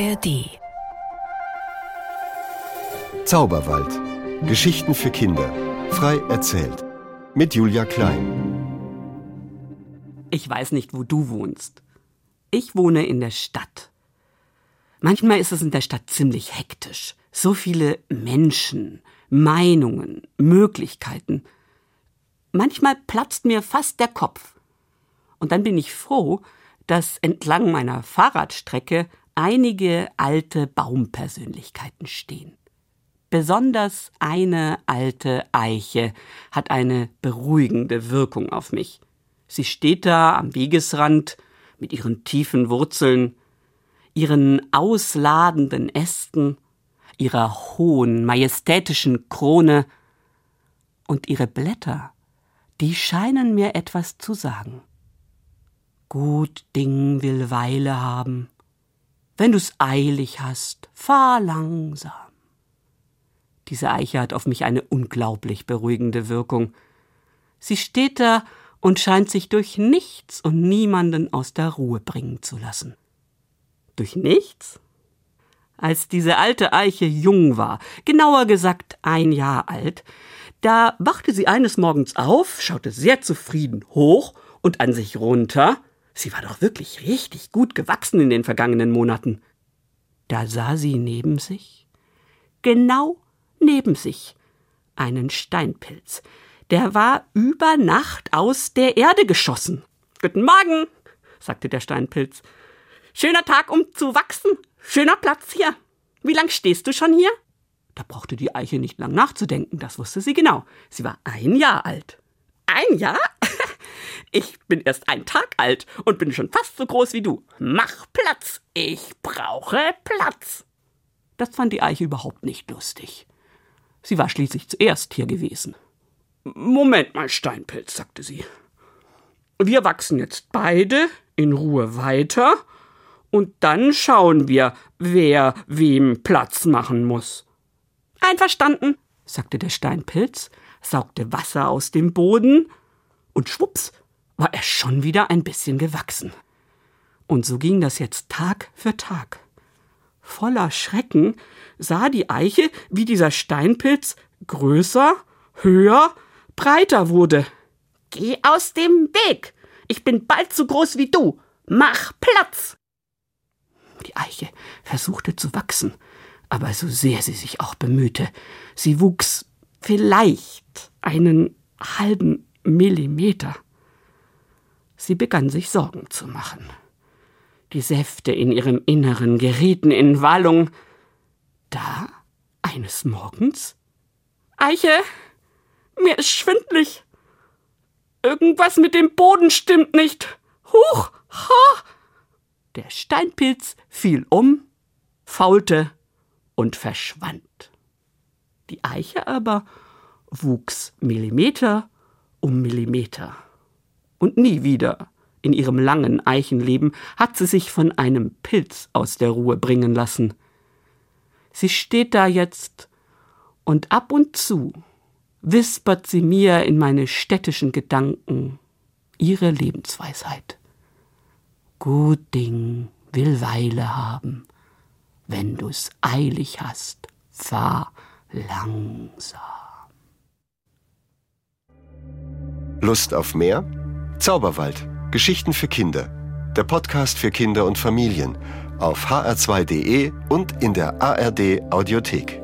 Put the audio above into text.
ARD Zauberwald. Geschichten für Kinder. Frei erzählt. Mit Julia Klein. Ich weiß nicht, wo du wohnst. Ich wohne in der Stadt. Manchmal ist es in der Stadt ziemlich hektisch. So viele Menschen, Meinungen, Möglichkeiten. Manchmal platzt mir fast der Kopf. Und dann bin ich froh, dass entlang meiner Fahrradstrecke einige alte Baumpersönlichkeiten stehen. Besonders eine alte Eiche hat eine beruhigende Wirkung auf mich. Sie steht da am Wegesrand mit ihren tiefen Wurzeln, ihren ausladenden Ästen, ihrer hohen, majestätischen Krone, und ihre Blätter, die scheinen mir etwas zu sagen. Gut Ding will Weile haben. Wenn du's eilig hast, fahr langsam. Diese Eiche hat auf mich eine unglaublich beruhigende Wirkung. Sie steht da und scheint sich durch nichts und niemanden aus der Ruhe bringen zu lassen. Durch nichts? Als diese alte Eiche jung war, genauer gesagt ein Jahr alt, da wachte sie eines Morgens auf, schaute sehr zufrieden hoch und an sich runter Sie war doch wirklich richtig gut gewachsen in den vergangenen Monaten. Da sah sie neben sich, genau neben sich, einen Steinpilz. Der war über Nacht aus der Erde geschossen. Guten Morgen, sagte der Steinpilz. Schöner Tag, um zu wachsen. Schöner Platz hier. Wie lang stehst du schon hier? Da brauchte die Eiche nicht lang nachzudenken, das wusste sie genau. Sie war ein Jahr alt. Ein Jahr? Ich bin erst ein Tag alt und bin schon fast so groß wie du. Mach Platz. Ich brauche Platz. Das fand die Eiche überhaupt nicht lustig. Sie war schließlich zuerst hier gewesen. Moment mal, Steinpilz, sagte sie. Wir wachsen jetzt beide in Ruhe weiter und dann schauen wir, wer wem Platz machen muss. Einverstanden, sagte der Steinpilz, saugte Wasser aus dem Boden und schwupps war er schon wieder ein bisschen gewachsen. Und so ging das jetzt Tag für Tag. Voller Schrecken sah die Eiche, wie dieser Steinpilz größer, höher, breiter wurde. Geh aus dem Weg! Ich bin bald so groß wie du! Mach Platz! Die Eiche versuchte zu wachsen, aber so sehr sie sich auch bemühte, sie wuchs vielleicht einen halben Millimeter. Sie begann sich Sorgen zu machen. Die Säfte in ihrem Inneren gerieten in Wallung. Da, eines Morgens? Eiche, mir ist schwindlig. Irgendwas mit dem Boden stimmt nicht. Huch, ha! Der Steinpilz fiel um, faulte und verschwand. Die Eiche aber wuchs Millimeter um Millimeter und nie wieder in ihrem langen Eichenleben hat sie sich von einem Pilz aus der Ruhe bringen lassen. Sie steht da jetzt, und ab und zu wispert sie mir in meine städtischen Gedanken ihre Lebensweisheit. Gut Ding will Weile haben, wenn du's eilig hast, fahr langsam. Lust auf mehr? Zauberwald. Geschichten für Kinder. Der Podcast für Kinder und Familien. Auf hr2.de und in der ARD Audiothek.